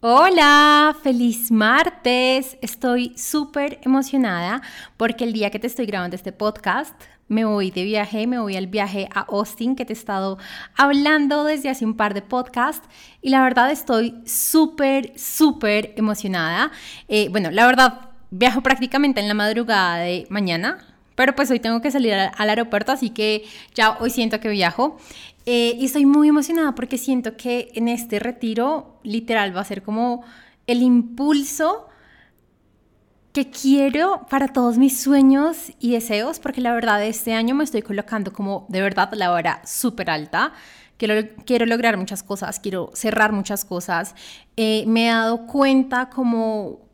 Hola, feliz martes. Estoy súper emocionada porque el día que te estoy grabando este podcast me voy de viaje, me voy al viaje a Austin que te he estado hablando desde hace un par de podcasts y la verdad estoy súper, súper emocionada. Eh, bueno, la verdad viajo prácticamente en la madrugada de mañana, pero pues hoy tengo que salir al aeropuerto, así que ya hoy siento que viajo. Eh, y estoy muy emocionada porque siento que en este retiro literal va a ser como el impulso que quiero para todos mis sueños y deseos, porque la verdad este año me estoy colocando como de verdad la hora súper alta. Quiero, quiero, lograr muchas cosas, quiero cerrar muchas cosas. Eh, me he dado cuenta como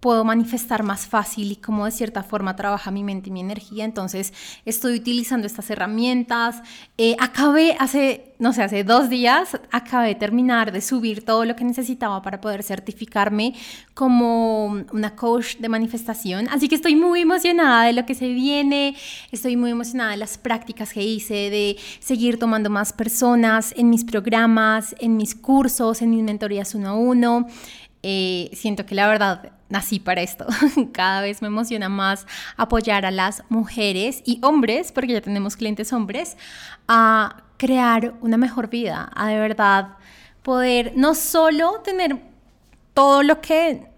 puedo manifestar más fácil y cómo de cierta forma trabaja mi mente y mi energía. Entonces estoy utilizando estas herramientas. Eh, acabé hace, no sé, hace dos días, acabé de terminar de subir todo lo que necesitaba para poder certificarme como una coach de manifestación. Así que estoy muy emocionada de lo que se viene, estoy muy emocionada de las prácticas que hice, de seguir tomando más personas en mis programas, en mis cursos, en mis mentorías uno a uno. Eh, siento que la verdad nací para esto. Cada vez me emociona más apoyar a las mujeres y hombres, porque ya tenemos clientes hombres, a crear una mejor vida, a de verdad poder no solo tener todo lo que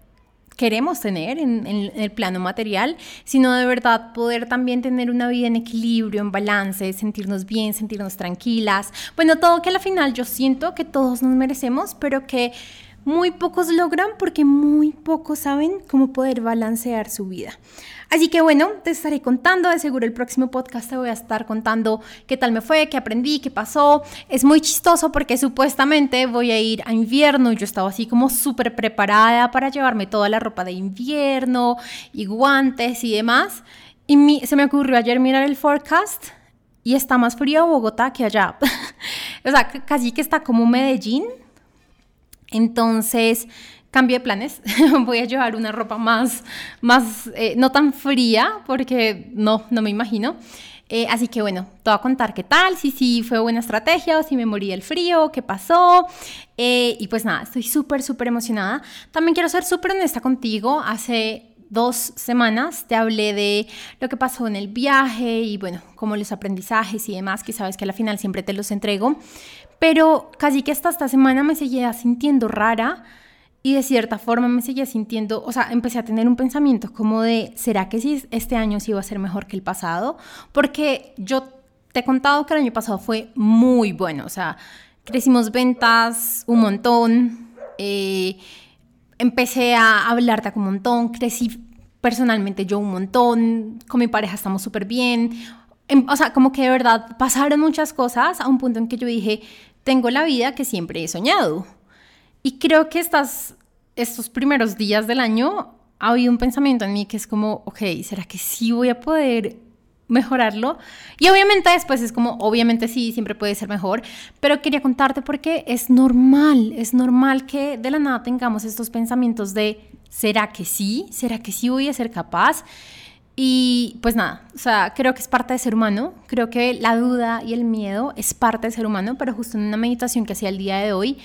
queremos tener en, el plano material, sino de verdad poder también tener una vida en equilibrio, en balance, sentirnos bien, sentirnos tranquilas. Bueno, todo que al final yo siento que todos nos merecemos, pero que muy pocos logran porque muy pocos saben cómo poder balancear su vida. Así que bueno, te estaré contando, de seguro el próximo podcast te voy a estar contando qué tal me fue, qué aprendí, qué pasó. Es muy chistoso porque supuestamente voy a ir a invierno y yo estaba así como súper preparada para llevarme toda la ropa de invierno y guantes y demás. Y se me ocurrió ayer mirar el forecast y está más frío Bogotá que allá. o sea, casi que está como Medellín entonces, cambio de planes, voy a llevar una ropa más, más eh, no tan fría, porque no, no me imagino. Eh, así que bueno, te voy a contar qué tal, si sí fue buena estrategia o si me morí del frío, qué pasó. Eh, y pues nada, estoy súper, súper emocionada. También quiero ser súper honesta contigo. Hace dos semanas te hablé de lo que pasó en el viaje y bueno, como los aprendizajes y demás, que sabes que al final siempre te los entrego. Pero casi que hasta esta semana me seguía sintiendo rara y de cierta forma me seguía sintiendo, o sea, empecé a tener un pensamiento como de, ¿será que si este año sí va a ser mejor que el pasado? Porque yo te he contado que el año pasado fue muy bueno, o sea, crecimos ventas un montón, eh, empecé a hablarte un montón, crecí personalmente yo un montón, con mi pareja estamos súper bien, em, o sea, como que de verdad pasaron muchas cosas a un punto en que yo dije, tengo la vida que siempre he soñado. Y creo que estos primeros días del año ha habido un pensamiento en mí que es como, ok, ¿será que sí voy a poder mejorarlo? Y obviamente después es como, obviamente sí, siempre puede ser mejor, pero quería contarte porque es normal, es normal que de la nada tengamos estos pensamientos de, ¿será que sí? ¿Será que sí voy a ser capaz? Y pues nada, o sea, creo que es parte de ser humano, creo que la duda y el miedo es parte de ser humano, pero justo en una meditación que hacía el día de hoy,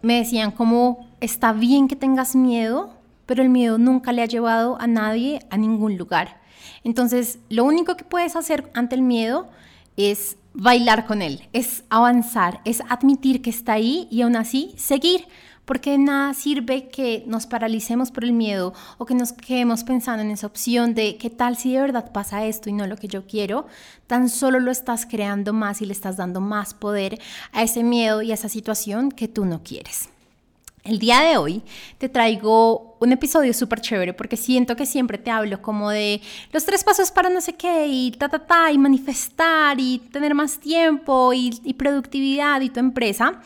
me decían como, está bien que tengas miedo, pero el miedo nunca le ha llevado a nadie a ningún lugar. Entonces, lo único que puedes hacer ante el miedo es bailar con él, es avanzar, es admitir que está ahí y aún así seguir porque de nada sirve que nos paralicemos por el miedo o que nos quedemos pensando en esa opción de qué tal si de verdad pasa esto y no lo que yo quiero, tan solo lo estás creando más y le estás dando más poder a ese miedo y a esa situación que tú no quieres. El día de hoy te traigo un episodio súper chévere porque siento que siempre te hablo como de los tres pasos para no sé qué y ta, ta, ta, y manifestar y tener más tiempo y, y productividad y tu empresa.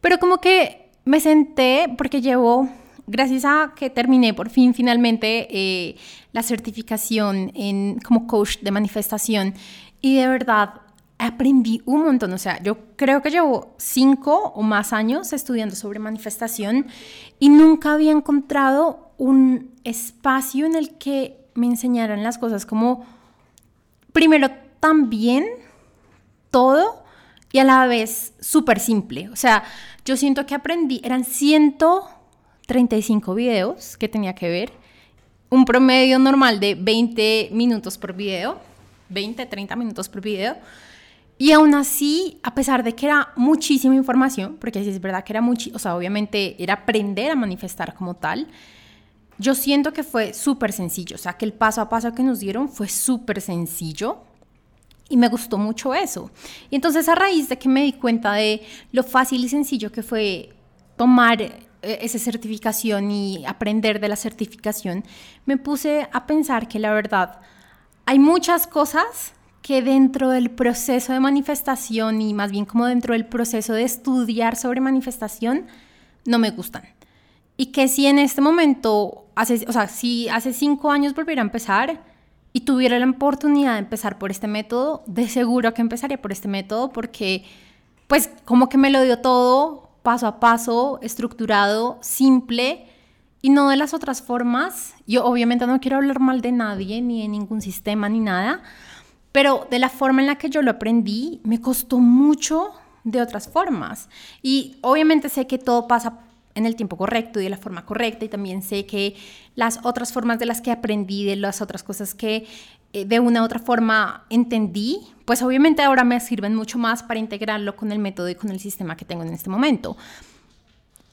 Pero como que me senté porque llevo, gracias a que terminé por fin finalmente eh, la certificación en, como coach de manifestación y de verdad aprendí un montón, o sea, yo creo que llevo cinco o más años estudiando sobre manifestación y nunca había encontrado un espacio en el que me enseñaran las cosas como, primero, tan bien todo y a la vez súper simple. O sea, yo siento que aprendí, eran 130 35 videos que tenía que ver, un promedio normal de 20 minutos por video, 20, 30 minutos por video. Y aún así, a pesar de que era muchísima información, porque sí es verdad que era mucho, o sea, obviamente era aprender a manifestar como tal, yo siento que fue súper sencillo, o sea, que el paso a paso que nos dieron fue súper sencillo y me gustó mucho eso. Y entonces a raíz de que me di cuenta de lo fácil y sencillo que fue tomar eh, esa certificación y aprender de la certificación, me puse a pensar que la verdad hay muchas cosas que dentro del proceso de manifestación y más bien como dentro del proceso de estudiar sobre manifestación no me gustan. Y que si en este momento, hace, o sea, si hace cinco años volviera a empezar y tuviera la oportunidad de empezar por este método, de seguro que empezaría por este método porque pues como que me lo dio todo paso a paso, estructurado, simple y no de las otras formas. Yo obviamente no quiero hablar mal de nadie, ni de ningún sistema, ni nada, pero de la forma en la que yo lo aprendí, me costó mucho de otras formas. Y obviamente sé que todo pasa en el tiempo correcto y de la forma correcta y también sé que las otras formas de las que aprendí, de las otras cosas que eh, de una u otra forma entendí, pues obviamente ahora me sirven mucho más para integrarlo con el método y con el sistema que tengo en este momento.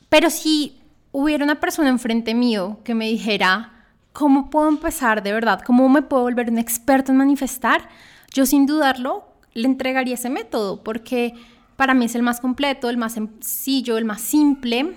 Pero si hubiera una persona enfrente mío que me dijera, ¿cómo puedo empezar de verdad? ¿Cómo me puedo volver un experto en manifestar? Yo sin dudarlo le entregaría ese método porque para mí es el más completo, el más sencillo, el más simple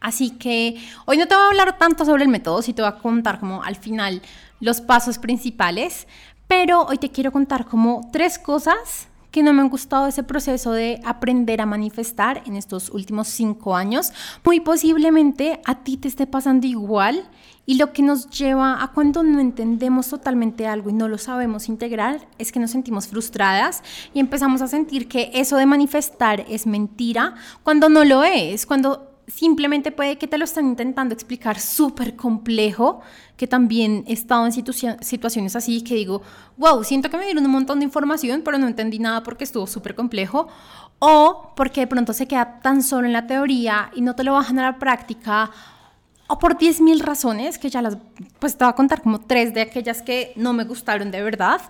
Así que hoy no te voy a hablar tanto sobre el método, sí te voy a contar como al final los pasos principales, pero hoy te quiero contar como tres cosas que no me han gustado ese proceso de aprender a manifestar en estos últimos cinco años. Muy posiblemente a ti te esté pasando igual y lo que nos lleva a cuando no entendemos totalmente algo y no lo sabemos integrar es que nos sentimos frustradas y empezamos a sentir que eso de manifestar es mentira cuando no lo es, cuando simplemente puede que te lo están intentando explicar súper complejo, que también he estado en situaciones así que digo, wow, siento que me dieron un montón de información, pero no entendí nada porque estuvo súper complejo, o porque de pronto se queda tan solo en la teoría y no te lo bajan a la práctica, o por 10.000 razones, que ya las, pues te voy a contar como tres de aquellas que no me gustaron de verdad.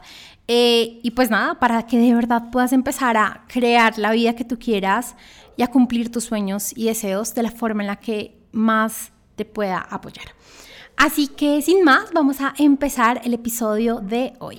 Eh, y pues nada, para que de verdad puedas empezar a crear la vida que tú quieras, y a cumplir tus sueños y deseos de la forma en la que más te pueda apoyar. Así que sin más, vamos a empezar el episodio de hoy.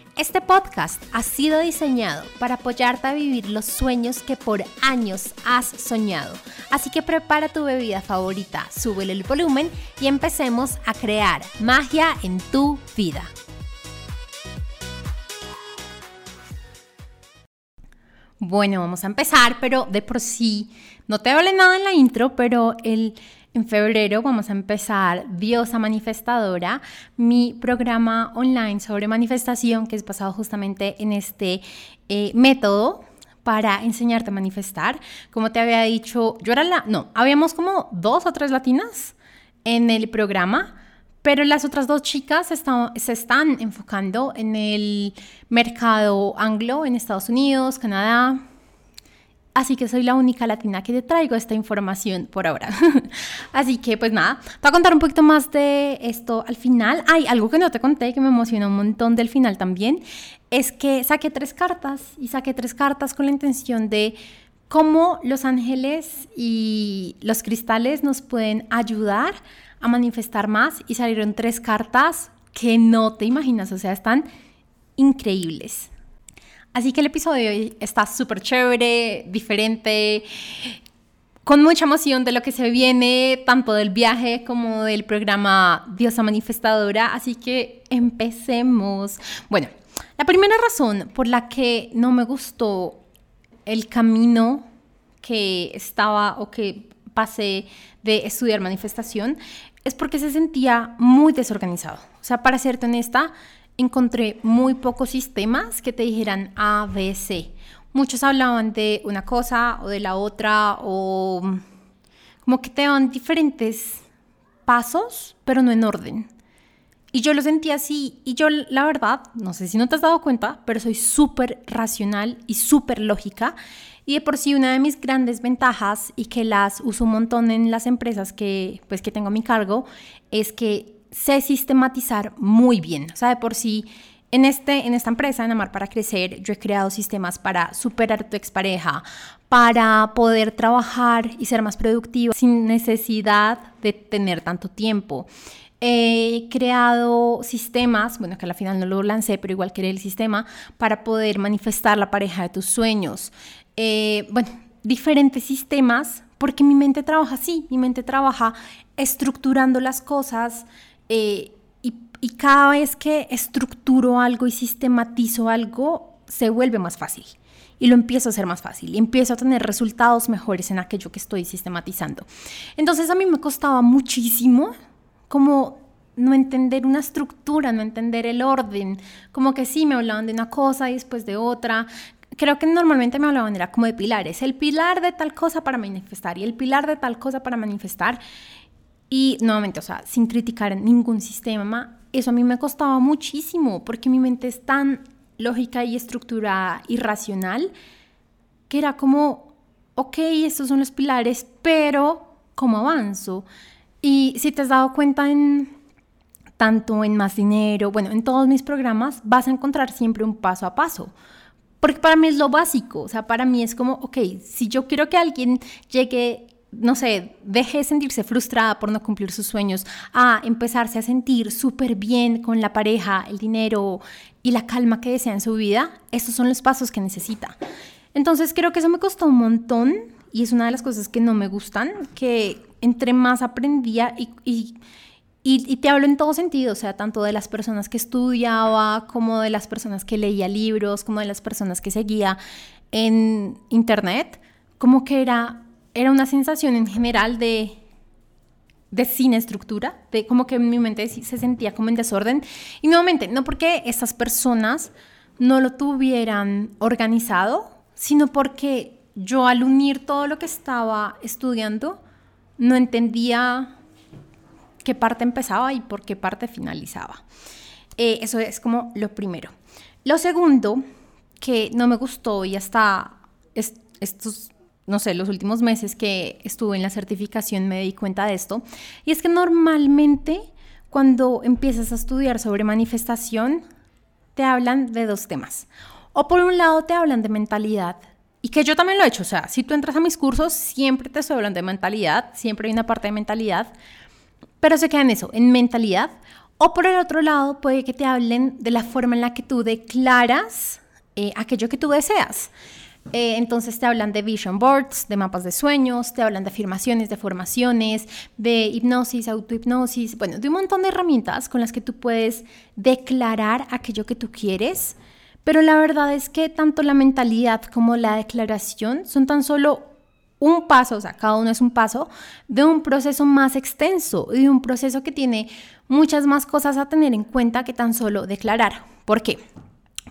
Este podcast ha sido diseñado para apoyarte a vivir los sueños que por años has soñado. Así que prepara tu bebida favorita, súbele el volumen y empecemos a crear magia en tu vida. Bueno, vamos a empezar, pero de por sí, no te hablé nada en la intro, pero el en febrero vamos a empezar Diosa Manifestadora, mi programa online sobre manifestación que es basado justamente en este eh, método para enseñarte a manifestar. Como te había dicho, yo era la... No, habíamos como dos o tres latinas en el programa, pero las otras dos chicas se están enfocando en el mercado anglo en Estados Unidos, Canadá, Así que soy la única latina que te traigo esta información por ahora. Así que pues nada, te voy a contar un poquito más de esto al final. Hay algo que no te conté que me emociona un montón del final también. Es que saqué tres cartas y saqué tres cartas con la intención de cómo los ángeles y los cristales nos pueden ayudar a manifestar más y salieron tres cartas que no te imaginas, o sea, están increíbles. Así que el episodio de hoy está súper chévere, diferente, con mucha emoción de lo que se viene, tanto del viaje como del programa Diosa Manifestadora. Así que empecemos. Bueno, la primera razón por la que no me gustó el camino que estaba o que pasé de estudiar manifestación es porque se sentía muy desorganizado. O sea, para serte honesta, encontré muy pocos sistemas que te dijeran A, B, C. muchos hablaban de una cosa o de la otra o como que te dan diferentes pasos, pero no en orden. Y yo lo sentí así y yo la verdad, no sé si no te has dado cuenta, pero soy súper racional y súper lógica. Y de por sí una de mis grandes ventajas y que las uso un montón en las empresas que, pues, que tengo a mi cargo es que sé sistematizar muy bien. O sea, de por sí en, este, en esta empresa, en Amar para Crecer, yo he creado sistemas para superar tu expareja, para poder trabajar y ser más productivo sin necesidad de tener tanto tiempo. He creado sistemas, bueno, que al final no lo lancé, pero igual creé el sistema para poder manifestar la pareja de tus sueños. Eh, bueno, diferentes sistemas, porque mi mente trabaja así, mi mente trabaja estructurando las cosas. Eh, y cada vez que estructuro algo y sistematizo algo, se vuelve más fácil. Y lo empiezo a hacer más fácil. Y empiezo a tener resultados mejores en aquello que estoy sistematizando. Entonces a mí me costaba muchísimo como no entender una estructura, no entender el orden. Como que sí, me hablaban de una cosa y después de otra creo que normalmente me hablaban era como de pilares, el pilar de tal cosa para manifestar y el pilar de tal cosa para manifestar. Y nuevamente, o sea, sin criticar ningún sistema, eso a mí me costaba muchísimo porque mi mente es tan lógica y estructurada y racional que era como, ok, estos son los pilares, pero ¿cómo avanzo? Y si te has dado cuenta en tanto en más dinero, bueno, en todos mis programas vas a encontrar siempre un paso a paso. Porque para mí es lo básico, o sea, para mí es como, ok, si yo quiero que alguien llegue no sé, deje de sentirse frustrada por no cumplir sus sueños, a empezarse a sentir súper bien con la pareja, el dinero y la calma que desea en su vida, estos son los pasos que necesita. Entonces creo que eso me costó un montón y es una de las cosas que no me gustan, que entre más aprendía y, y, y, te hablo en todo sentido, o sea, tanto de las personas que estudiaba, como de las personas que leía libros, como de las personas que seguía en internet, como que era era una sensación en general de, de sin estructura, de como que mi mente se sentía como en desorden. Y nuevamente, no porque estas personas no lo tuvieran organizado, sino porque yo al unir todo lo que estaba estudiando, no entendía qué parte empezaba y por qué parte finalizaba. Eh, eso es como lo primero. Lo segundo, que no me gustó y hasta estos no sé, los últimos meses que estuve en la certificación me di cuenta de esto. Y es que normalmente cuando empiezas a estudiar sobre manifestación, te hablan de dos temas. O por un lado te hablan de mentalidad, y que yo también lo he hecho, o sea, si tú entras a mis cursos, siempre te estoy hablando de mentalidad, siempre hay una parte de mentalidad, pero se queda en eso, en mentalidad. O por el otro lado, puede que te hablen de la forma en la que tú declaras eh, aquello que tú deseas. Eh, entonces te hablan de vision boards, de mapas de sueños, te hablan de afirmaciones, de formaciones, de hipnosis, autohipnosis, bueno, de un montón de herramientas con las que tú puedes declarar aquello que tú quieres. Pero la verdad es que tanto la mentalidad como la declaración son tan solo un paso, o sea, cada uno es un paso de un proceso más extenso y de un proceso que tiene muchas más cosas a tener en cuenta que tan solo declarar. ¿Por qué?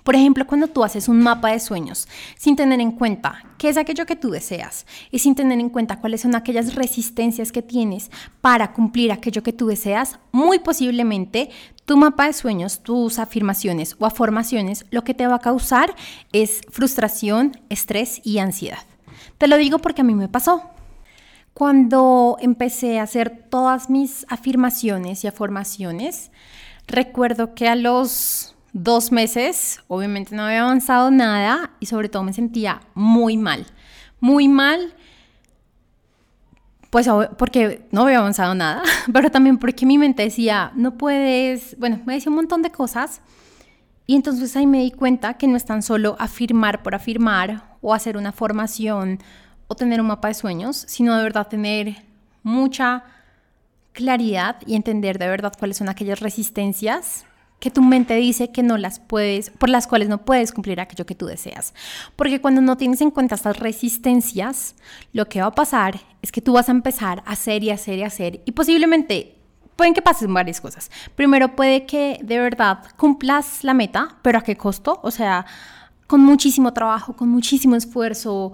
Por ejemplo, cuando tú haces un mapa de sueños sin tener en cuenta qué es aquello que tú deseas y sin tener en cuenta cuáles son aquellas resistencias que tienes para cumplir aquello que tú deseas, muy posiblemente tu mapa de sueños, tus afirmaciones o afirmaciones, lo que te va a causar es frustración, estrés y ansiedad. Te lo digo porque a mí me pasó. Cuando empecé a hacer todas mis afirmaciones y afirmaciones, recuerdo que a los dos meses, obviamente no había avanzado nada y sobre todo me sentía muy mal, muy mal, pues porque no había avanzado nada, pero también porque mi mente decía, no puedes, bueno, me decía un montón de cosas y entonces ahí me di cuenta que no es tan solo afirmar por afirmar o hacer una formación o tener un mapa de sueños, sino de verdad tener mucha claridad y entender de verdad cuáles son aquellas resistencias que tu mente dice que no las puedes, por las cuales no puedes cumplir aquello que tú deseas. Porque cuando no tienes en cuenta estas resistencias, lo que va a pasar es que tú vas a empezar a hacer y hacer y hacer y posiblemente pueden que pasen varias cosas. Primero puede que de verdad cumplas la meta, pero ¿a qué costo? O sea, con muchísimo trabajo, con muchísimo esfuerzo,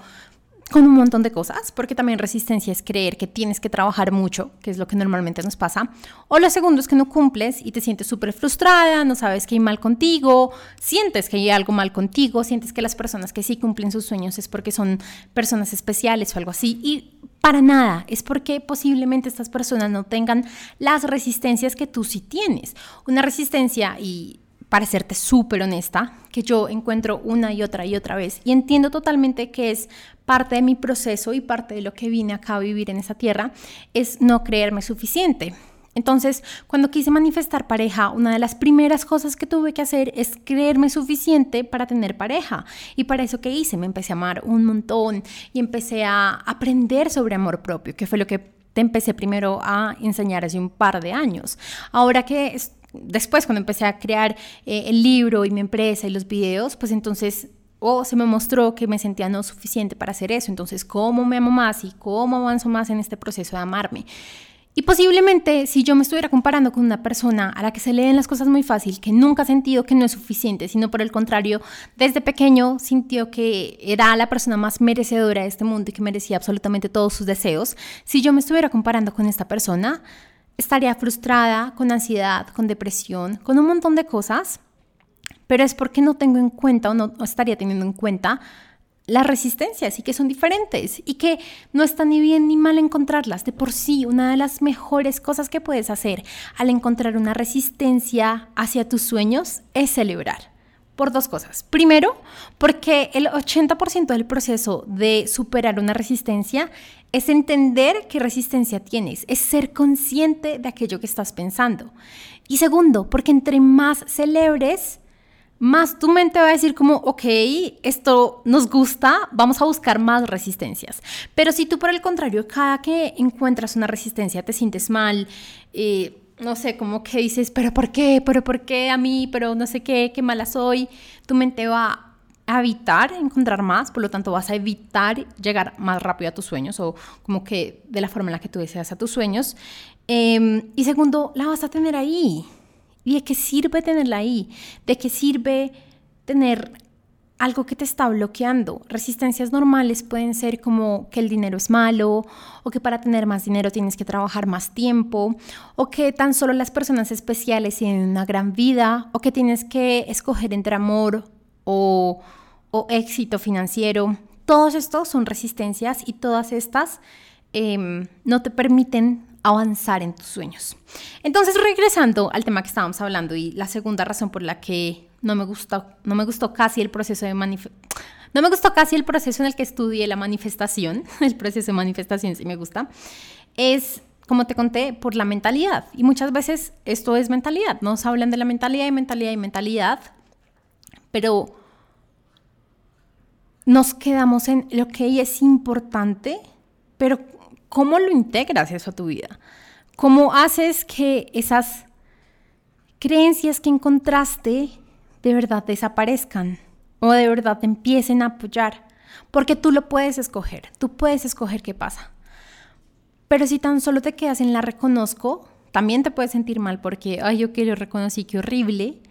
con un montón de cosas, porque también resistencia es creer que tienes que trabajar mucho, que es lo que normalmente nos pasa. O lo segundo es que no cumples y te sientes súper frustrada, no sabes que hay mal contigo, sientes que hay algo mal contigo, sientes que las personas que sí cumplen sus sueños es porque son personas especiales o algo así. Y para nada, es porque posiblemente estas personas no tengan las resistencias que tú sí tienes. Una resistencia y para serte súper honesta, que yo encuentro una y otra y otra vez y entiendo totalmente que es parte de mi proceso y parte de lo que vine acá a vivir en esa tierra, es no creerme suficiente. Entonces, cuando quise manifestar pareja, una de las primeras cosas que tuve que hacer es creerme suficiente para tener pareja. Y para eso que hice, me empecé a amar un montón y empecé a aprender sobre amor propio, que fue lo que te empecé primero a enseñar hace un par de años. Ahora que después cuando empecé a crear eh, el libro y mi empresa y los videos, pues entonces o se me mostró que me sentía no suficiente para hacer eso. Entonces, ¿cómo me amo más y cómo avanzo más en este proceso de amarme? Y posiblemente si yo me estuviera comparando con una persona a la que se leen las cosas muy fácil, que nunca ha sentido que no es suficiente, sino por el contrario, desde pequeño sintió que era la persona más merecedora de este mundo y que merecía absolutamente todos sus deseos, si yo me estuviera comparando con esta persona, estaría frustrada, con ansiedad, con depresión, con un montón de cosas, pero es porque no tengo en cuenta o no estaría teniendo en cuenta las resistencias y que son diferentes y que no está ni bien ni mal encontrarlas. De por sí, una de las mejores cosas que puedes hacer al encontrar una resistencia hacia tus sueños es celebrar. Por dos cosas. Primero, porque el 80% del proceso de superar una resistencia es entender qué resistencia tienes, es ser consciente de aquello que estás pensando. Y segundo, porque entre más celebres, más tu mente va a decir como, ok, esto nos gusta, vamos a buscar más resistencias. Pero si tú por el contrario, cada que encuentras una resistencia te sientes mal, eh, no sé, como que dices, pero ¿por qué? ¿Pero por qué a mí? Pero no sé qué, qué mala soy. Tu mente va a evitar encontrar más, por lo tanto vas a evitar llegar más rápido a tus sueños o como que de la forma en la que tú deseas a tus sueños. Em, y segundo, la vas a tener ahí. ¿Y de qué sirve tenerla ahí? ¿De qué sirve tener algo que te está bloqueando. Resistencias normales pueden ser como que el dinero es malo, o que para tener más dinero tienes que trabajar más tiempo, o que tan solo las personas especiales tienen una gran vida, o que tienes que escoger entre amor o, éxito financiero. Todos estos son resistencias y todas estas em, no te permiten avanzar en tus sueños. Entonces, regresando al tema que estábamos hablando y la segunda razón por la que no me gustó, no me gustó casi el proceso de no me gustó casi el proceso en el que estudié la manifestación, el proceso de manifestación sí me gusta, es, como te conté, por la mentalidad. Y muchas veces esto es mentalidad, nos hablan de la mentalidad y mentalidad y mentalidad, pero nos quedamos en lo que es importante, pero ¿cómo lo integras eso a tu vida? ¿Cómo haces que esas creencias que encontraste de verdad desaparezcan o de verdad empiecen a apoyar. Porque tú lo puedes escoger, tú puedes escoger qué pasa. Pero si tan solo te quedas en la reconozco, también te puedes sentir mal porque, ay, yo que lo reconocí, qué horrible,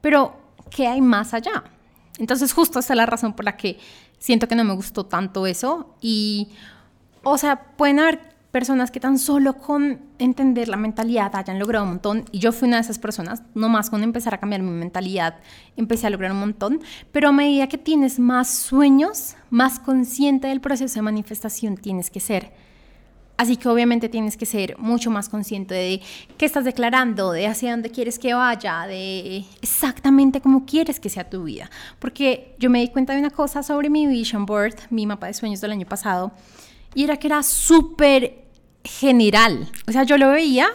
pero ¿qué hay más allá? Entonces justo esa es la razón por la que siento que no me gustó tanto eso y, o sea, pueden haber personas que tan solo con entender la mentalidad hayan logrado un montón. Y yo fui una de esas personas, no más con empezar a cambiar mi mentalidad, empecé a lograr un montón. Pero a medida que tienes más sueños, más consciente del proceso de manifestación tienes que ser. Así que obviamente tienes que ser mucho más consciente de qué estás declarando, de hacia dónde quieres que vaya, de exactamente cómo quieres que sea tu vida. Porque yo me di cuenta de una cosa sobre mi vision board, mi mapa de sueños del año pasado, y era que era súper general. O sea, yo lo veía,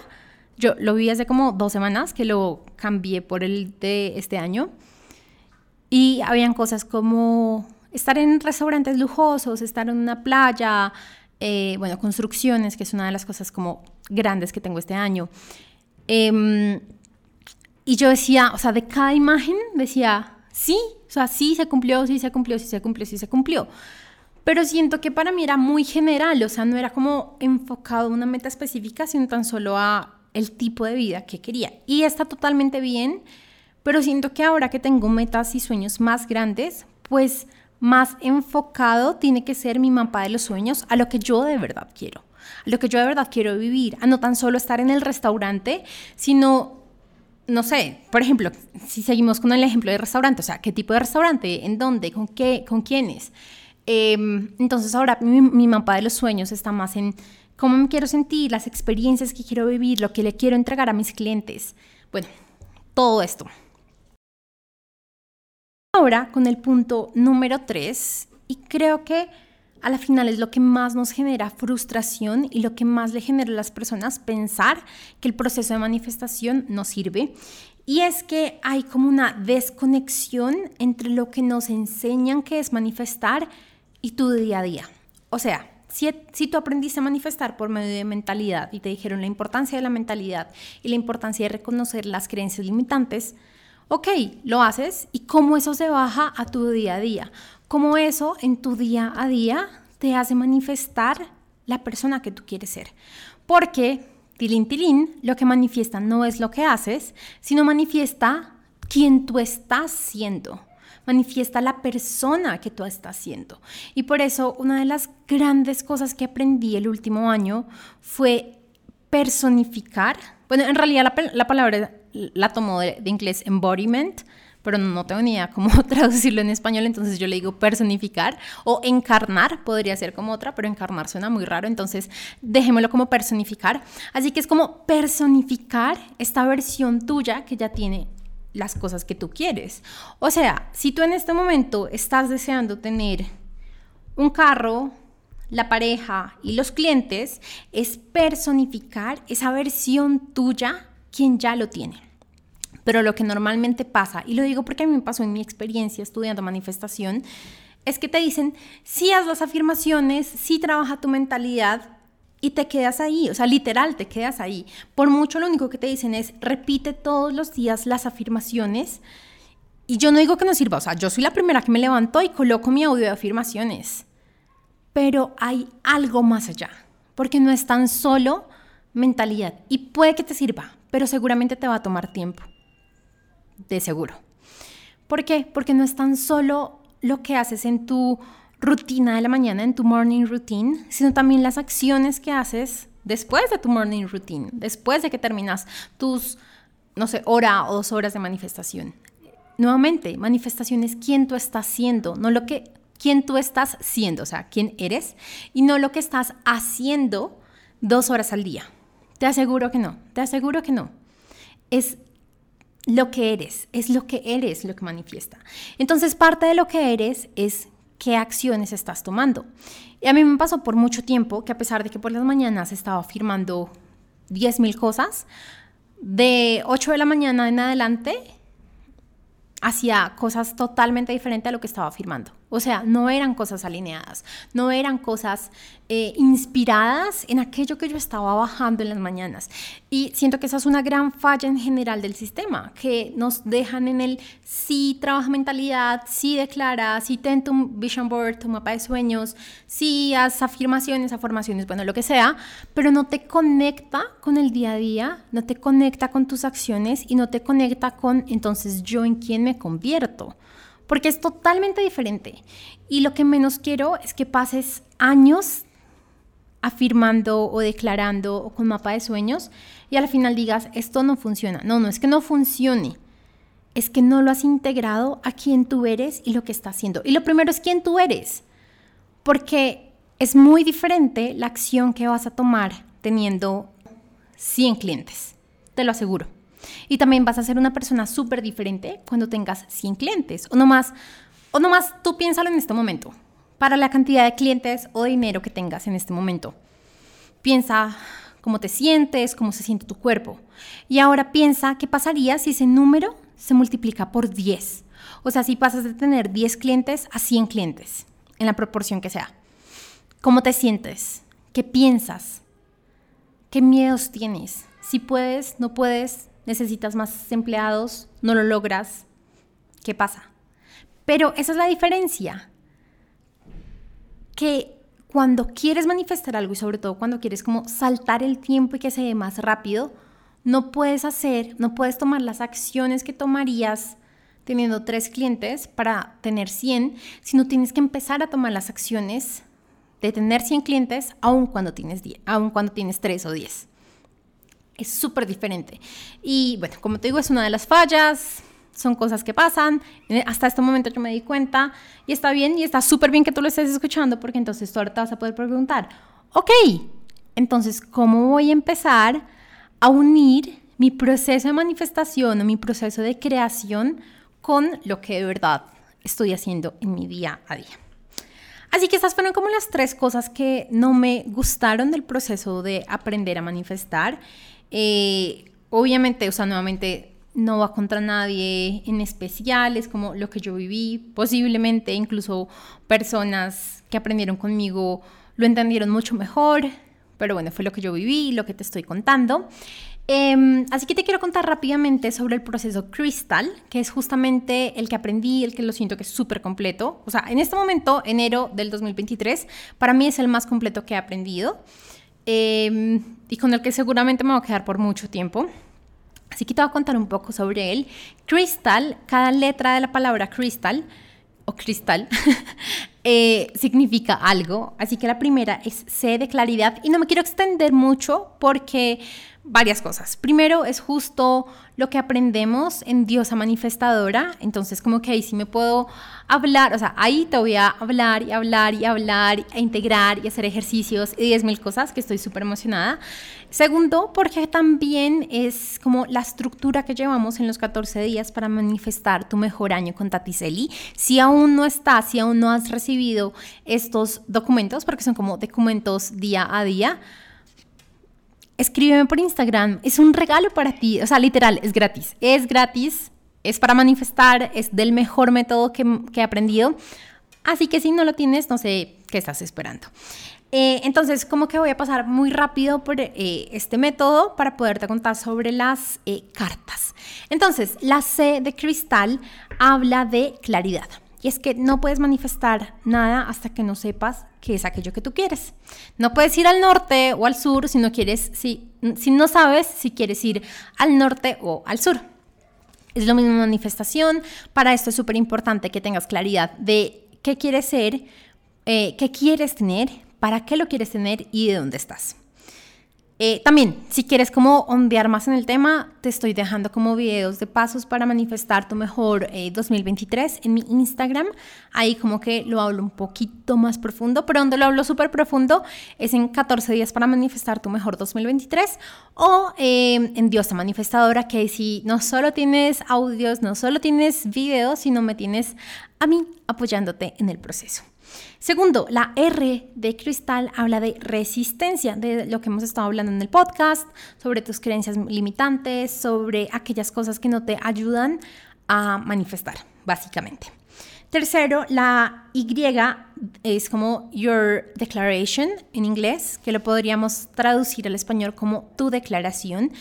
yo lo vi hace como dos semanas que lo cambié por el de este año. Y habían cosas como estar en restaurantes lujosos, estar en una playa, eh, bueno, construcciones, que es una de las cosas como grandes que tengo este año. Em, y yo decía, o sea, de cada imagen decía, sí, o sea, sí se cumplió, sí se cumplió, sí se cumplió, sí se cumplió pero siento que para mí era muy general, o sea, no era como enfocado a una meta específica, sino tan solo a el tipo de vida que quería. Y está totalmente bien, pero siento que ahora que tengo metas y sueños más grandes, pues más enfocado tiene que ser mi mapa de los sueños a lo que yo de verdad quiero, a lo que yo de verdad quiero vivir, a no tan solo estar en el restaurante, sino, no sé, por ejemplo, si seguimos con el ejemplo de restaurante, o sea, ¿qué tipo de restaurante? ¿En dónde? ¿Con qué? ¿Con quiénes? Em, entonces ahora mi, mi mapa de los sueños está más en cómo me quiero sentir, las experiencias que quiero vivir, lo que le quiero entregar a mis clientes. Bueno, todo esto. Ahora con el punto número 3, y creo que a la final es lo que más nos genera frustración y lo que más le genera a las personas pensar que el proceso de manifestación no sirve. Y es que hay como una desconexión entre lo que nos enseñan que es manifestar y tu día a día. O sea, si, si, tú aprendiste a manifestar por medio de mentalidad y te dijeron la importancia de la mentalidad y la importancia de reconocer las creencias limitantes, ok, lo haces y cómo eso se baja a tu día a día, cómo eso en tu día a día te hace manifestar la persona que tú quieres ser. Porque, tilín, tilín, lo que manifiesta no es lo que haces, sino manifiesta quién tú estás siendo manifiesta la persona que tú estás siendo. Y por eso una de las grandes cosas que aprendí el último año fue personificar. Bueno, en realidad la, palabra la tomó de, inglés embodiment, pero no tengo ni idea cómo traducirlo en español, entonces yo le digo personificar o encarnar, podría ser como otra, pero encarnar suena muy raro, entonces dejémoslo como personificar. Así que es como personificar esta versión tuya que ya tiene las cosas que tú quieres. O sea, si tú en este momento estás deseando tener un carro, la pareja y los clientes, es personificar esa versión tuya quien ya lo tiene. Pero lo que normalmente pasa, y lo digo porque a mí me pasó en mi experiencia estudiando manifestación, es que te dicen, si haz las afirmaciones, si trabaja tu mentalidad, y te quedas ahí, o sea, literal, te quedas ahí. Por mucho lo único que te dicen es repite todos los días las afirmaciones. Y yo no digo que no sirva, o sea, yo soy la primera que me levanto y coloco mi audio de afirmaciones. Pero hay algo más allá, porque no es tan solo mentalidad. Y puede que te sirva, pero seguramente te va a tomar tiempo. De seguro. ¿Por qué? Porque no es tan solo lo que haces en tu rutina de la mañana, en tu morning routine, sino también las acciones que haces después de tu morning routine, después de que terminas tus, no sé, hora o dos horas de manifestación. Nuevamente, manifestación es quién tú estás siendo, no lo que, quién tú estás siendo, o sea, quién eres, y no lo que estás haciendo dos horas al día. Te aseguro que no, te aseguro que no. Es lo que eres, es lo que eres lo que manifiesta. Entonces, parte de lo que eres es qué acciones estás tomando. Y a mí me pasó por mucho tiempo que a pesar de que por las mañanas estaba firmando 10.000 cosas, de 8 de la mañana en adelante hacía cosas totalmente diferentes a lo que estaba firmando. O sea, no eran cosas alineadas, no eran cosas eh, inspiradas en aquello que yo estaba bajando en las mañanas. Y siento que esa es una gran falla en general del sistema, que nos dejan en el sí trabaja mentalidad, sí declara, sí ten tu vision board, tu mapa de sueños, sí haz afirmaciones, afirmaciones, bueno, lo que sea, pero no te conecta con el día a día, no te conecta con tus acciones y no te conecta con entonces yo en quién me convierto porque es totalmente diferente. Y lo que menos quiero es que pases años afirmando o declarando o con mapa de sueños y al final digas, esto no funciona. No, no es que no funcione. Es que no lo has integrado a quién tú eres y lo que estás haciendo. Y lo primero es quién tú eres. Porque es muy diferente la acción que vas a tomar teniendo 100 clientes. Te lo aseguro. Y también vas a ser una persona súper diferente cuando tengas 100 clientes. O nomás, o nomás tú piénsalo en este momento. Para la cantidad de clientes o dinero que tengas en este momento. Piensa cómo te sientes, cómo se siente tu cuerpo. Y ahora piensa qué pasaría si ese número se multiplica por 10. O sea, si pasas de tener 10 clientes a 100 clientes, en la proporción que sea. ¿Cómo te sientes? ¿Qué piensas? ¿Qué miedos tienes? Si puedes, no puedes, necesitas más empleados, no lo logras, ¿qué pasa? Pero esa es la diferencia, que cuando quieres manifestar algo y sobre todo cuando quieres como saltar el tiempo y que se dé más rápido, no puedes hacer, no puedes tomar las acciones que tomarías teniendo tres clientes para tener 100, sino tienes que empezar a tomar las acciones de tener 100 clientes aun cuando tienes, 10, aun cuando tienes 3 o 10. Es súper diferente. Y bueno, como te digo, es una de las fallas, son cosas que pasan. Hasta este momento yo me di cuenta y está bien y está súper bien que tú lo estés escuchando porque entonces tú ahorita vas a poder preguntar, ok, entonces, ¿cómo voy a empezar a unir mi proceso de manifestación o mi proceso de creación con lo que de verdad estoy haciendo en mi día a día? Así que estas fueron como las tres cosas que no me gustaron del proceso de aprender a manifestar. Eh, obviamente, o sea, nuevamente no va contra nadie en especial, es como lo que yo viví, posiblemente incluso personas que aprendieron conmigo lo entendieron mucho mejor, pero bueno, fue lo que yo viví, lo que te estoy contando. Em, así que te quiero contar rápidamente sobre el proceso Crystal, que es justamente el que aprendí, el que lo siento que es súper completo. O sea, en este momento, enero del 2023, para mí es el más completo que he aprendido em, y con el que seguramente me voy a quedar por mucho tiempo. Así que te voy a contar un poco sobre él. Crystal, cada letra de la palabra crystal o cristal eh, significa algo. Así que la primera es C de claridad y no me quiero extender mucho porque varias cosas. Primero es justo lo que aprendemos en diosa manifestadora, entonces como que ahí sí me puedo hablar, o sea, ahí te voy a hablar y hablar y hablar, e integrar y hacer ejercicios y 10 mil cosas que estoy súper emocionada. Segundo, porque también es como la estructura que llevamos en los 14 días para manifestar tu mejor año con Tatiseli. Si aún no estás, si aún no has recibido estos documentos, porque son como documentos día a día, escríbeme por Instagram. Es un regalo para ti. O sea, literal, es gratis. Es gratis, es para manifestar, es del mejor método que, he aprendido. Así que si no lo tienes, no sé qué estás esperando. Eh, entonces, como que voy a pasar muy rápido por eh, este método para poderte contar sobre las eh, cartas. Entonces, la C de cristal habla de claridad. Y es que no puedes manifestar nada hasta que no sepas qué es aquello que tú quieres. No puedes ir al norte o al sur si no quieres, si, no sabes si quieres ir al norte o al sur. Es lo mismo manifestación. Para esto es súper importante que tengas claridad de qué quieres ser, eh, qué quieres tener, para qué lo quieres tener y de dónde estás. Eh, también, si quieres como ondear más en el tema, te estoy dejando como videos de pasos para manifestar tu mejor 2023 eh, en mi Instagram. Ahí como que lo hablo un poquito más profundo, pero donde lo hablo súper profundo es en 14 días para manifestar tu mejor 2023 o eh, en Diosa Manifestadora, que si no solo tienes audios, no solo tienes videos, sino me tienes a mí apoyándote en el proceso. Segundo, la R de cristal habla de resistencia, de lo que hemos estado hablando en el podcast, sobre tus creencias limitantes, sobre aquellas cosas que no te ayudan a manifestar, básicamente. Tercero, la Y es como your declaration en inglés, que lo podríamos traducir al español como tu declaración.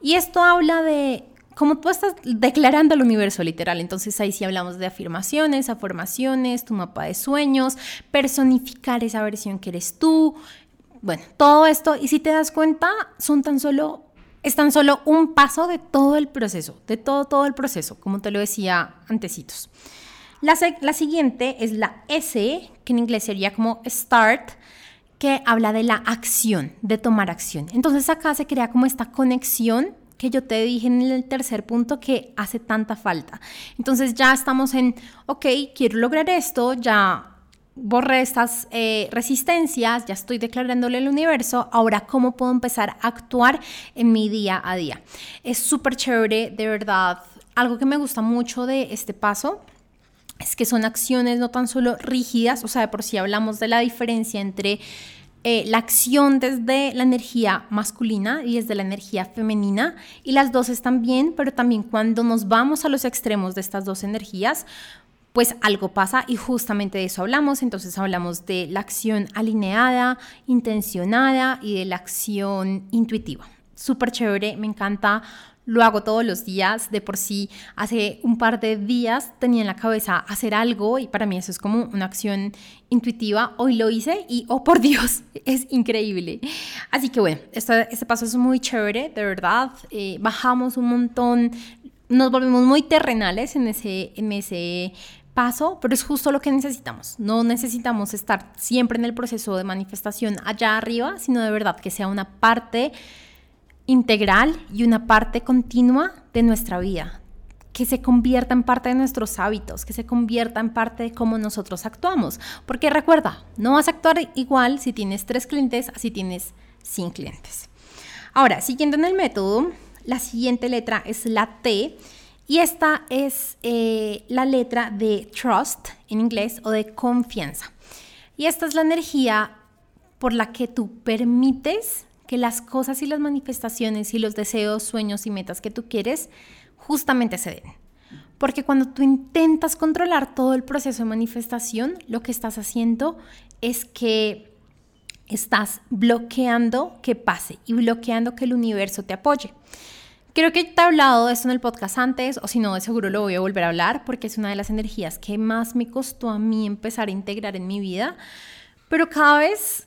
Y esto habla de como tú estás declarando el universo literal, entonces ahí sí hablamos de afirmaciones, afirmaciones, tu mapa de sueños, personificar esa versión que eres tú, bueno, todo esto, y si te das cuenta, son tan solo, es tan solo un paso de todo el proceso, de todo, todo el proceso, como te lo decía antecitos. La, la siguiente es la S, que en inglés sería como start, que habla de la acción, de tomar acción. Entonces acá se crea como esta conexión que yo te dije en el tercer punto que hace tanta falta. Entonces ya estamos en, ok, quiero lograr esto, ya borré estas eh, resistencias, ya estoy declarándole al universo, ahora cómo puedo empezar a actuar en mi día a día. Es súper chévere, de verdad. Algo que me gusta mucho de este paso es que son acciones no tan solo rígidas, o sea, de por sí hablamos de la diferencia entre eh, la acción desde la energía masculina y desde la energía femenina y las dos están bien, pero también cuando nos vamos a los extremos de estas dos energías, pues algo pasa y justamente de eso hablamos. Entonces hablamos de la acción alineada, intencionada y de la acción intuitiva. Súper chévere, me encanta lo hago todos los días, de por sí hace un par de días tenía en la cabeza hacer algo y para mí eso es como una acción intuitiva, hoy lo hice y oh por Dios, es increíble. Así que bueno, este, paso es muy chévere, de verdad, eh, bajamos un montón nos volvemos muy terrenales en ese, en ese paso, pero es justo lo que necesitamos. No necesitamos estar siempre en el proceso de manifestación allá arriba, sino de verdad que sea una parte integral y una parte continua de nuestra vida, que se convierta en parte de nuestros hábitos, que se convierta en parte de cómo nosotros actuamos. Porque recuerda, no vas a actuar igual si tienes tres clientes a si tienes 100 clientes. Ahora, siguiendo en el método, la siguiente letra es la T y esta es eh, la letra de trust en inglés o de confianza. Y esta es la energía por la que tú permites que las cosas y las manifestaciones y los deseos, sueños y metas que tú quieres justamente se den. Porque cuando tú intentas controlar todo el proceso de manifestación, lo que estás haciendo es que estás bloqueando que pase y bloqueando que el universo te apoye. Creo que te he hablado de esto en el podcast antes, o si no, de seguro lo voy a volver a hablar, porque es una de las energías que más me costó a mí empezar a integrar en mi vida, pero cada vez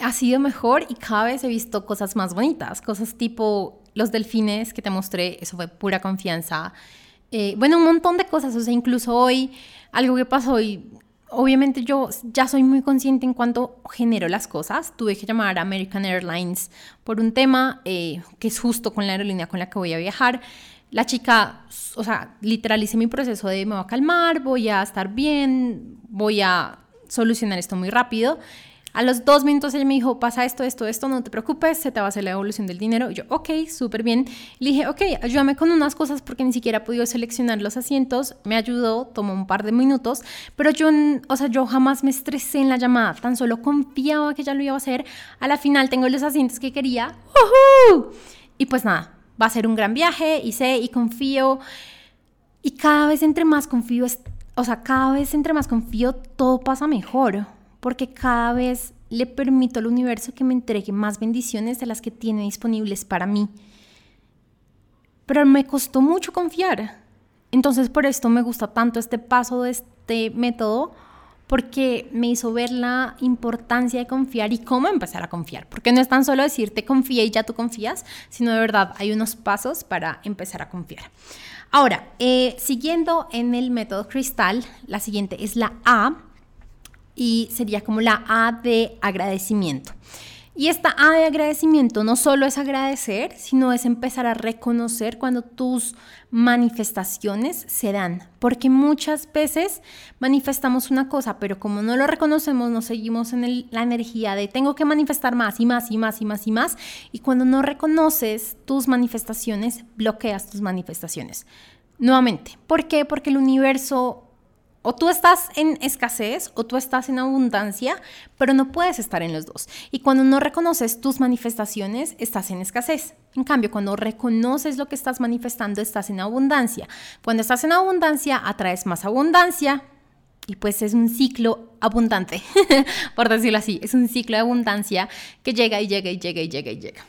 ha sido mejor y cada vez he visto cosas más bonitas, cosas tipo los delfines que te mostré, eso fue pura confianza. Eh, bueno, un montón de cosas, o sea, incluso hoy, algo que pasó hoy, obviamente yo ya soy muy consciente en cuanto genero las cosas. Tuve que llamar a American Airlines por un tema eh, que es justo con la aerolínea con la que voy a viajar. La chica, o sea, literalice mi proceso de me voy a calmar, voy a estar bien, voy a solucionar esto muy rápido. A los dos minutos ella me dijo, pasa esto, esto, esto, no te preocupes, se te va a hacer la evolución del dinero. Y yo, ok, súper bien. Le dije, ok, ayúdame con unas cosas porque ni siquiera he podido seleccionar los asientos. Me ayudó, tomó un par de minutos, pero yo, o sea, yo jamás me estresé en la llamada, tan solo confiaba que ya lo iba a hacer. A la final tengo los asientos que quería. Y pues nada, va a ser un gran viaje y sé y confío. Y cada vez entre más confío, o sea, cada vez entre más confío, todo pasa mejor porque cada vez le permito al universo que me entregue más bendiciones de las que tiene disponibles para mí. Pero me costó mucho confiar. Entonces por esto me gusta tanto este paso de este método, porque me hizo ver la importancia de confiar y cómo empezar a confiar. Porque no es tan solo decirte confía y ya tú confías, sino de verdad hay unos pasos para empezar a confiar. Ahora, eh, siguiendo en el método cristal, la siguiente es la A, y sería como la A de agradecimiento. Y esta A de agradecimiento no solo es agradecer, sino es empezar a reconocer cuando tus manifestaciones se dan. Porque muchas veces manifestamos una cosa, pero como no lo reconocemos, nos seguimos en la energía de tengo que manifestar más y más y más y más y más. Y cuando no reconoces tus manifestaciones, bloqueas tus manifestaciones. Nuevamente, ¿por qué? Porque el universo o tú estás en escasez o tú estás en abundancia, pero no puedes estar en los dos. Y cuando no reconoces tus manifestaciones, estás en escasez. En cambio, cuando reconoces lo que estás manifestando, estás en abundancia. Cuando estás en abundancia, atraes más abundancia. Y pues es un ciclo abundante, por decirlo así. Es un ciclo de abundancia que llega y llega y llega y llega y llega.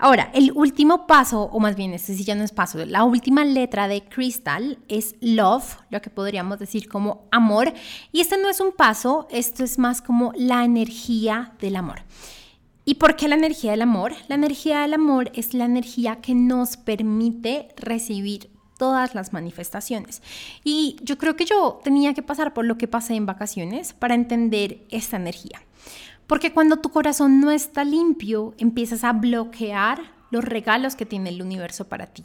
Ahora, el último paso, o más bien, este sí ya no es paso, la última letra de Crystal es love, lo que podríamos decir como amor. Y este no es un paso, esto es más como la energía del amor. ¿Y por qué la energía del amor? La energía del amor es la energía que nos permite recibir todas las manifestaciones. Y yo creo que yo tenía que pasar por lo que pasé en vacaciones para entender esta energía. Porque cuando tu corazón no está limpio, empiezas a bloquear los regalos que tiene el universo para ti.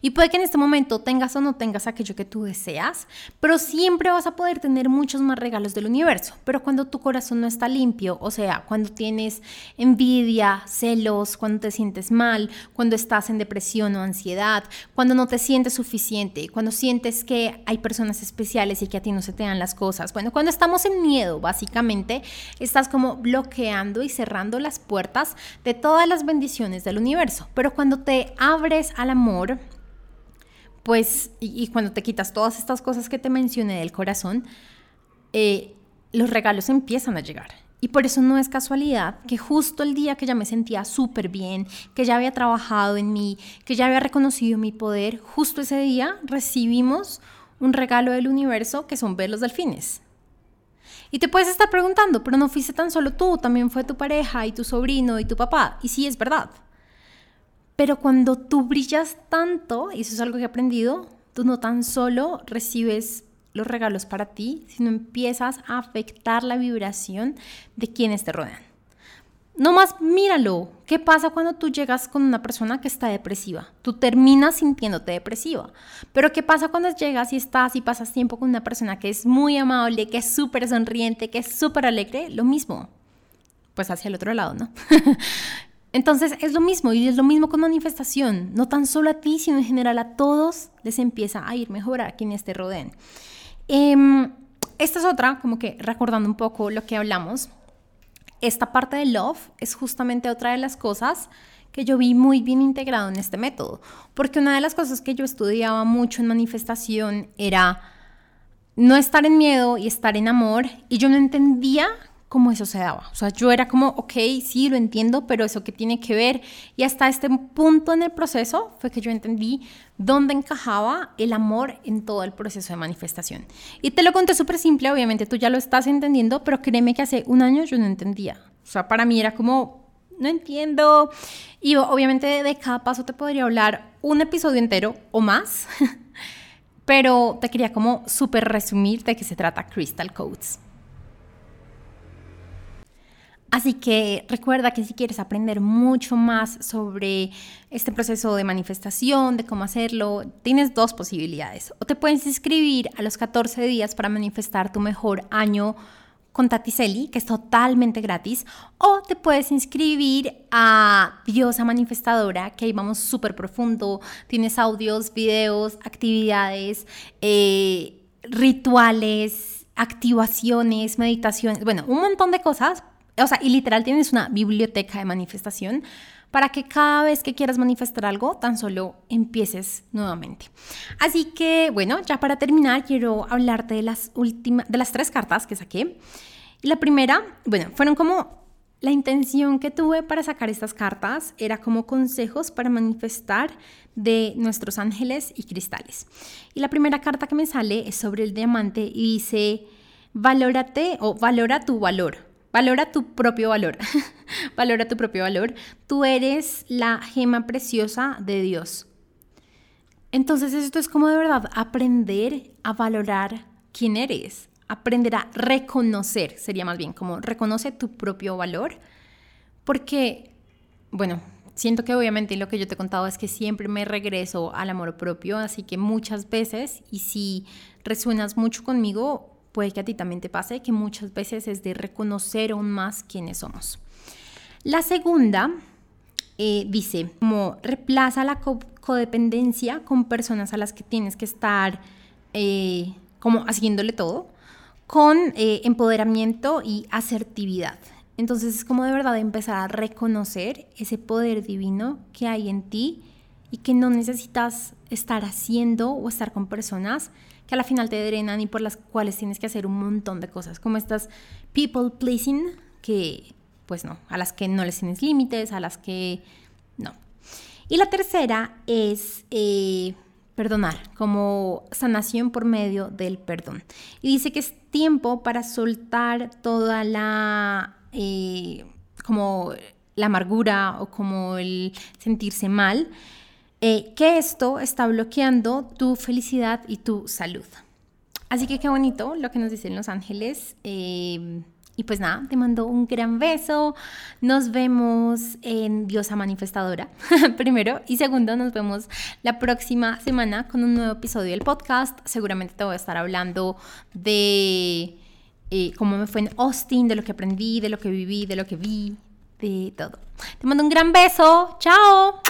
Y puede que en este momento tengas o no tengas aquello que tú deseas, pero siempre vas a poder tener muchos más regalos del universo. Pero cuando tu corazón no está limpio, o sea, cuando tienes envidia, celos, cuando te sientes mal, cuando estás en depresión o ansiedad, cuando no te sientes suficiente, cuando sientes que hay personas especiales y que a ti no se te dan las cosas, bueno, cuando estamos en miedo, básicamente, estás como bloqueando y cerrando las puertas de todas las bendiciones del universo. Pero cuando te abres al amor, pues, y, cuando te quitas todas estas cosas que te mencioné del corazón, eh, los regalos empiezan a llegar. Y por eso no es casualidad que justo el día que ya me sentía súper bien, que ya había trabajado en mí, que ya había reconocido mi poder, justo ese día recibimos un regalo del universo que son ver los delfines. Y te puedes estar preguntando, pero no fuiste tan solo tú, también fue tu pareja y tu sobrino y tu papá. Y sí, es verdad. Pero cuando tú brillas tanto, y eso es algo que he aprendido, tú no tan solo recibes los regalos para ti, sino empiezas a afectar la vibración de quienes te rodean. No más míralo. ¿Qué pasa cuando tú llegas con una persona que está depresiva? Tú terminas sintiéndote depresiva. Pero ¿qué pasa cuando llegas y estás y pasas tiempo con una persona que es muy amable, que es súper sonriente, que es súper alegre? Lo mismo. Pues hacia el otro lado, ¿no? Entonces es lo mismo y es lo mismo con manifestación. No tan solo a ti, sino en general a todos les empieza a ir mejor a quienes te rodeen. Em, esta es otra, como que recordando un poco lo que hablamos. Esta parte de love es justamente otra de las cosas que yo vi muy bien integrado en este método, porque una de las cosas que yo estudiaba mucho en manifestación era no estar en miedo y estar en amor, y yo no entendía cómo eso se daba. O sea, yo era como, ok, sí, lo entiendo, pero eso qué tiene que ver. Y hasta este punto en el proceso fue que yo entendí dónde encajaba el amor en todo el proceso de manifestación. Y te lo conté súper simple, obviamente tú ya lo estás entendiendo, pero créeme que hace un año yo no entendía. O sea, para mí era como, no entiendo. Y obviamente de cada paso te podría hablar un episodio entero o más. pero te quería como súper resumir de qué se trata Crystal Codes. Así que recuerda que si quieres aprender mucho más sobre este proceso de manifestación, de cómo hacerlo, tienes dos posibilidades. O te puedes inscribir a los 14 días para manifestar tu mejor año con Tatiseli, que es totalmente gratis, o te puedes inscribir a Diosa Manifestadora, que ahí vamos súper profundo. Tienes audios, videos, actividades, eh, rituales, activaciones, meditaciones, bueno, un montón de cosas o sea, y literal tienes una biblioteca de manifestación para que cada vez que quieras manifestar algo, tan solo empieces nuevamente. Así que, bueno, ya para terminar, quiero hablarte de las últimas, de las tres cartas que saqué. La primera, bueno, fueron como la intención que tuve para sacar estas cartas era como consejos para manifestar de nuestros ángeles y cristales. Y la primera carta que me sale es sobre el diamante y dice, valórate o valora tu valor. Valora tu propio valor. Valora tu propio valor. Tú eres la gema preciosa de Dios. Entonces esto es como de verdad aprender a valorar quién eres. Aprender a reconocer, sería más bien como reconoce tu propio valor. Porque, bueno, siento que obviamente lo que yo te he contado es que siempre me regreso al amor propio, así que muchas veces, y si resuenas mucho conmigo, puede que a ti también te pase, que muchas veces es de reconocer aún más quiénes somos. La segunda eh, dice, como reemplaza la codependencia con personas a las que tienes que estar eh, como haciéndole todo, con eh, empoderamiento y asertividad. Entonces es como de verdad empezar a reconocer ese poder divino que hay en ti y que no necesitas estar haciendo o estar con personas que a la final te drenan y por las cuales tienes que hacer un montón de cosas, como estas people pleasing, que pues no, a las que no les tienes límites, a las que no. Y la tercera es eh, perdonar, como sanación por medio del perdón. Y dice que es tiempo para soltar toda la, eh, como la amargura o como el sentirse mal eh, que esto está bloqueando tu felicidad y tu salud. Así que qué bonito lo que nos dicen los ángeles. Eh, y pues nada, te mando un gran beso. Nos vemos en Diosa Manifestadora, primero. Y segundo, nos vemos la próxima semana con un nuevo episodio del podcast. Seguramente te voy a estar hablando de eh, cómo me fue en Austin, de lo que aprendí, de lo que viví, de lo que vi, de todo. Te mando un gran beso. Chao.